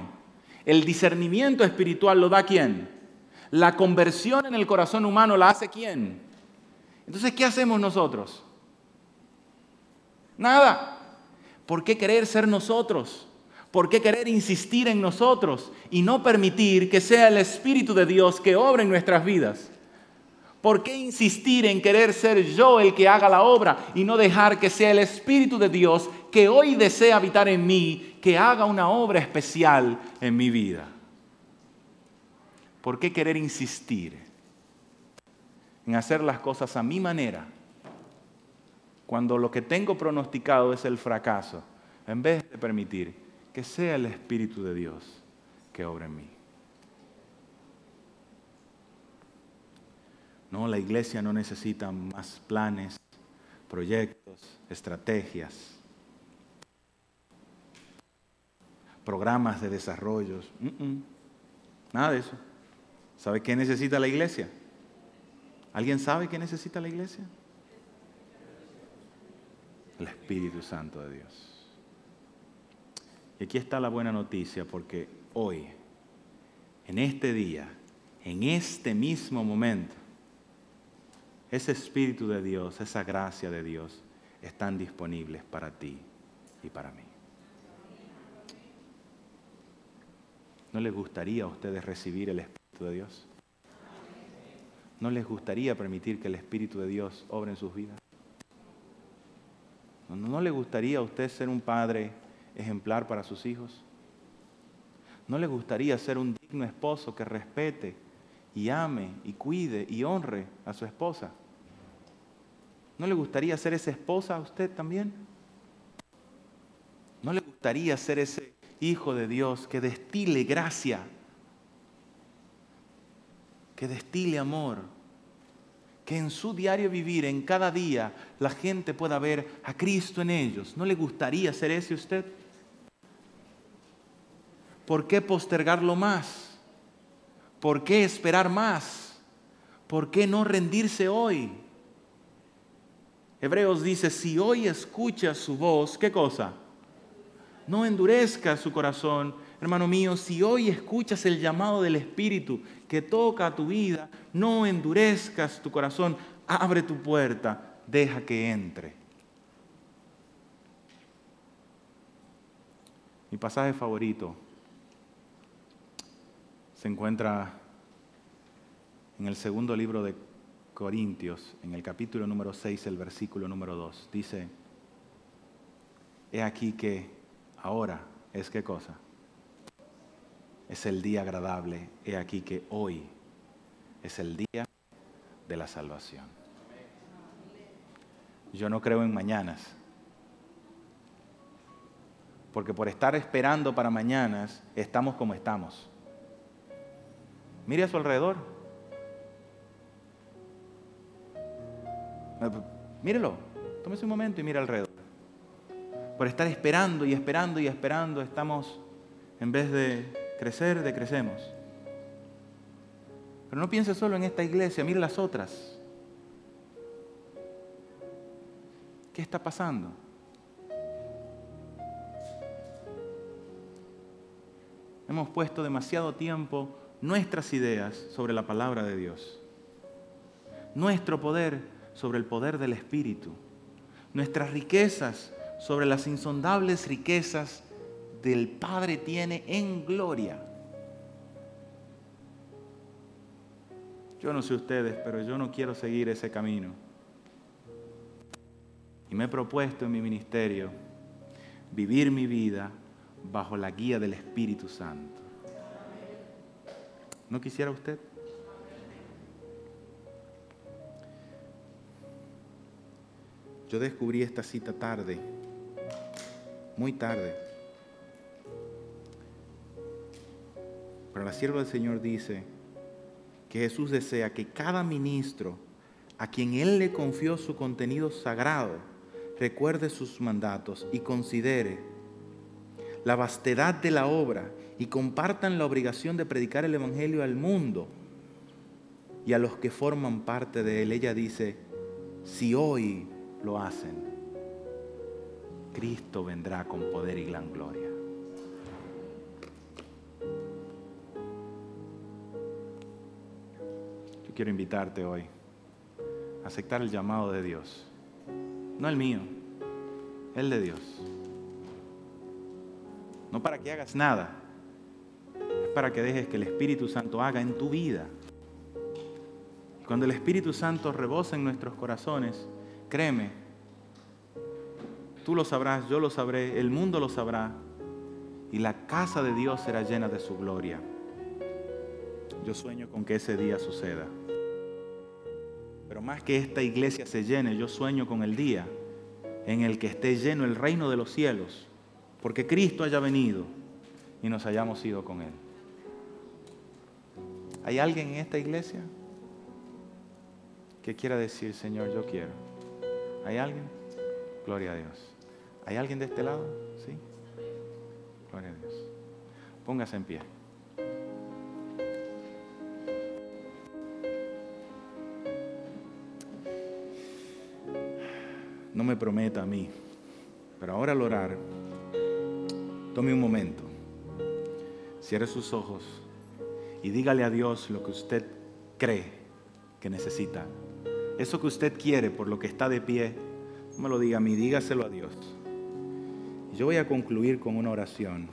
El discernimiento espiritual lo da quién? La conversión en el corazón humano la hace quién? Entonces, ¿qué hacemos nosotros? Nada. ¿Por qué querer ser nosotros? ¿Por qué querer insistir en nosotros y no permitir que sea el Espíritu de Dios que obra en nuestras vidas? ¿Por qué insistir en querer ser yo el que haga la obra y no dejar que sea el Espíritu de Dios que hoy desea habitar en mí, que haga una obra especial en mi vida? ¿Por qué querer insistir en hacer las cosas a mi manera cuando lo que tengo pronosticado es el fracaso, en vez de permitir que sea el Espíritu de Dios que obra en mí. No, la iglesia no necesita más planes, proyectos, estrategias, programas de desarrollo. Nada de eso. ¿Sabe qué necesita la iglesia? ¿Alguien sabe qué necesita la iglesia? El Espíritu Santo de Dios. Y aquí está la buena noticia, porque hoy, en este día, en este mismo momento, ese Espíritu de Dios, esa gracia de Dios, están disponibles para ti y para mí. ¿No les gustaría a ustedes recibir el Espíritu de Dios? ¿No les gustaría permitir que el Espíritu de Dios obre en sus vidas? ¿No, no le gustaría a usted ser un padre ejemplar para sus hijos? ¿No le gustaría ser un digno esposo que respete y ame y cuide y honre a su esposa? ¿No le gustaría ser esa esposa a usted también? ¿No le gustaría ser ese hijo de Dios que destile gracia, que destile amor, que en su diario vivir, en cada día, la gente pueda ver a Cristo en ellos? ¿No le gustaría ser ese usted? ¿Por qué postergarlo más? ¿Por qué esperar más? ¿Por qué no rendirse hoy? Hebreos dice, si hoy escuchas su voz, ¿qué cosa? No endurezca su corazón. Hermano mío, si hoy escuchas el llamado del Espíritu que toca tu vida, no endurezcas tu corazón. Abre tu puerta, deja que entre. Mi pasaje favorito se encuentra en el segundo libro de Corintios, en el capítulo número 6, el versículo número 2, dice, he aquí que ahora es qué cosa? Es el día agradable, he aquí que hoy es el día de la salvación. Yo no creo en mañanas, porque por estar esperando para mañanas estamos como estamos. Mire a su alrededor. Mírelo, tómese un momento y mira alrededor. Por estar esperando y esperando y esperando, estamos, en vez de crecer, decrecemos. Pero no piense solo en esta iglesia, mire las otras. ¿Qué está pasando? Hemos puesto demasiado tiempo nuestras ideas sobre la palabra de Dios. Nuestro poder sobre el poder del Espíritu, nuestras riquezas sobre las insondables riquezas del Padre tiene en gloria. Yo no sé ustedes, pero yo no quiero seguir ese camino. Y me he propuesto en mi ministerio vivir mi vida bajo la guía del Espíritu Santo. ¿No quisiera usted? Yo descubrí esta cita tarde, muy tarde. Pero la sierva del Señor dice que Jesús desea que cada ministro a quien Él le confió su contenido sagrado recuerde sus mandatos y considere la vastedad de la obra y compartan la obligación de predicar el Evangelio al mundo y a los que forman parte de él. Ella dice, si hoy lo hacen, Cristo vendrá con poder y gran gloria. Quiero invitarte hoy a aceptar el llamado de Dios, no el mío, el de Dios. No para que hagas nada, es para que dejes que el Espíritu Santo haga en tu vida. Cuando el Espíritu Santo rebosa en nuestros corazones, Créeme, tú lo sabrás, yo lo sabré, el mundo lo sabrá y la casa de Dios será llena de su gloria. Yo sueño con que ese día suceda. Pero más que esta iglesia se llene, yo sueño con el día en el que esté lleno el reino de los cielos, porque Cristo haya venido y nos hayamos ido con Él. ¿Hay alguien en esta iglesia que quiera decir, Señor, yo quiero? ¿Hay alguien? Gloria a Dios. ¿Hay alguien de este lado? Sí. Gloria a Dios. Póngase en pie. No me prometa a mí. Pero ahora al orar, tome un momento, cierre sus ojos y dígale a Dios lo que usted cree que necesita. Eso que usted quiere por lo que está de pie, no me lo diga a mí, dígaselo a Dios. Yo voy a concluir con una oración.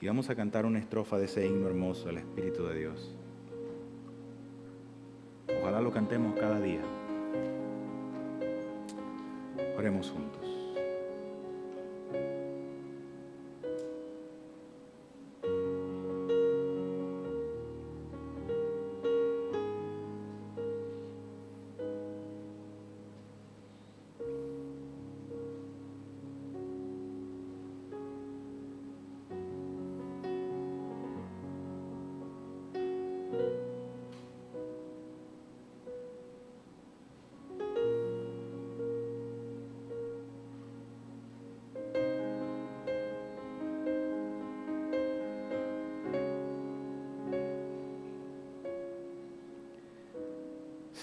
Y vamos a cantar una estrofa de ese himno hermoso, el Espíritu de Dios. Lo cantemos cada día. Oremos juntos.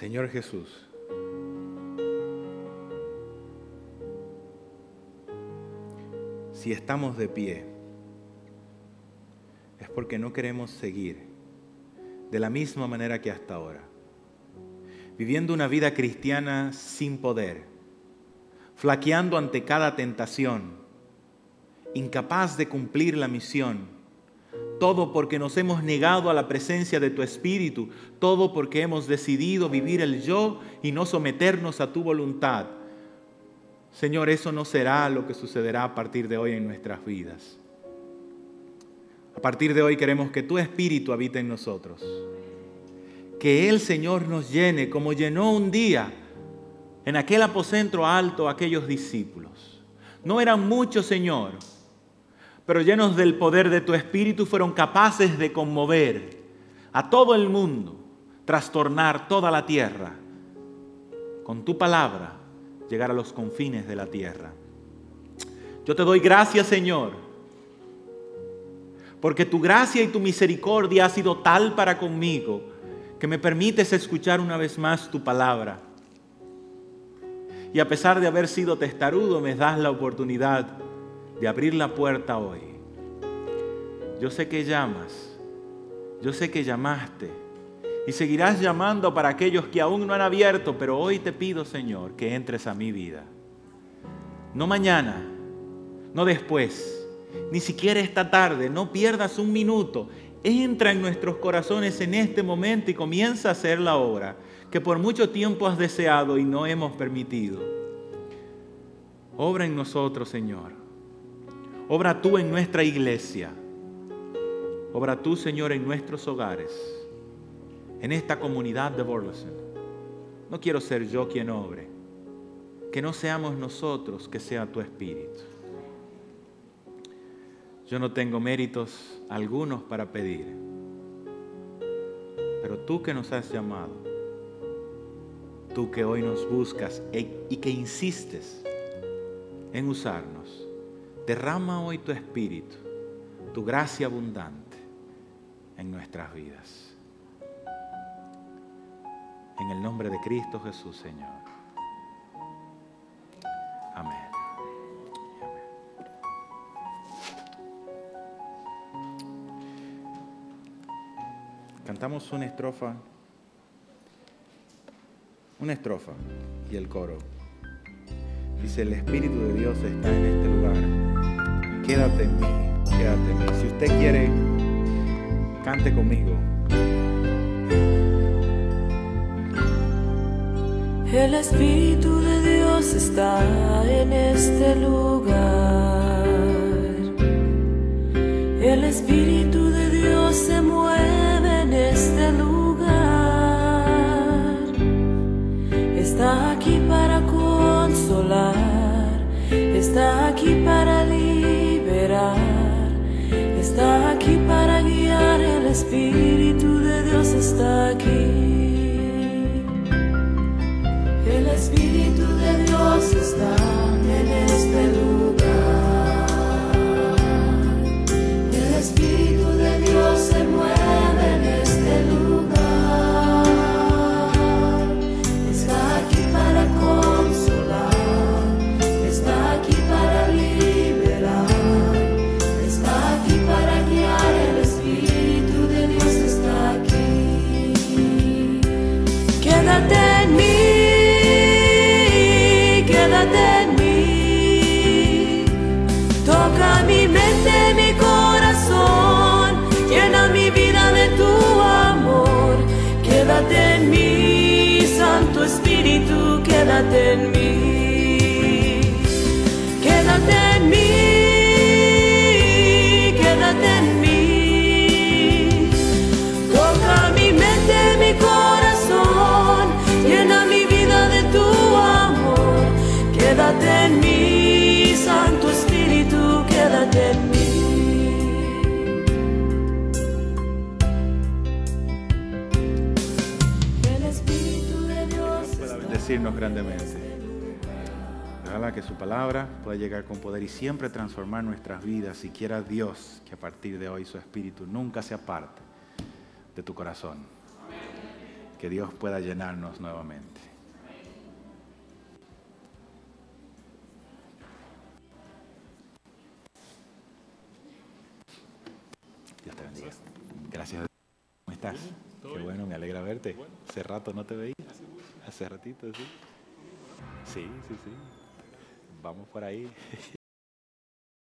Señor Jesús, si estamos de pie, es porque no queremos seguir de la misma manera que hasta ahora, viviendo una vida cristiana sin poder, flaqueando ante cada tentación, incapaz de cumplir la misión todo porque nos hemos negado a la presencia de tu Espíritu, todo porque hemos decidido vivir el yo y no someternos a tu voluntad. Señor, eso no será lo que sucederá a partir de hoy en nuestras vidas. A partir de hoy queremos que tu Espíritu habite en nosotros. Que el Señor nos llene como llenó un día en aquel aposento alto a aquellos discípulos. No eran muchos, Señor, pero llenos del poder de tu Espíritu fueron capaces de conmover a todo el mundo, trastornar toda la tierra, con tu palabra llegar a los confines de la tierra. Yo te doy gracias, Señor, porque tu gracia y tu misericordia ha sido tal para conmigo que me permites escuchar una vez más tu palabra. Y a pesar de haber sido testarudo, me das la oportunidad de abrir la puerta hoy. Yo sé que llamas, yo sé que llamaste y seguirás llamando para aquellos que aún no han abierto, pero hoy te pido, Señor, que entres a mi vida. No mañana, no después, ni siquiera esta tarde, no pierdas un minuto. Entra en nuestros corazones en este momento y comienza a hacer la obra que por mucho tiempo has deseado y no hemos permitido. Obra en nosotros, Señor. Obra tú en nuestra iglesia. Obra tú, Señor, en nuestros hogares, en esta comunidad de Burleson. No quiero ser yo quien obre. Que no seamos nosotros, que sea tu Espíritu. Yo no tengo méritos algunos para pedir. Pero tú que nos has llamado, tú que hoy nos buscas e, y que insistes en usarnos, Derrama hoy tu espíritu, tu gracia abundante en nuestras vidas. En el nombre de Cristo Jesús, Señor. Amén. Cantamos una estrofa, una estrofa y el coro. Dice, el Espíritu de Dios está en este lugar quédate en mí, quédate en mí. Si usted quiere, cante conmigo. El Espíritu de Dios está en este lugar. El Espíritu de Dios se mueve en este lugar. Está aquí para consolar, está aquí para está aquí para guiar, el Espíritu de Dios está aquí. Y siempre transformar nuestras vidas. Si quiera Dios que a partir de hoy su espíritu nunca se aparte de tu corazón. Que Dios pueda llenarnos nuevamente. Dios te bendiga. Gracias. ¿Cómo estás? Qué bueno, me alegra verte. Hace rato no te veía. Hace ratito, sí. Sí, sí, sí. Vamos por ahí.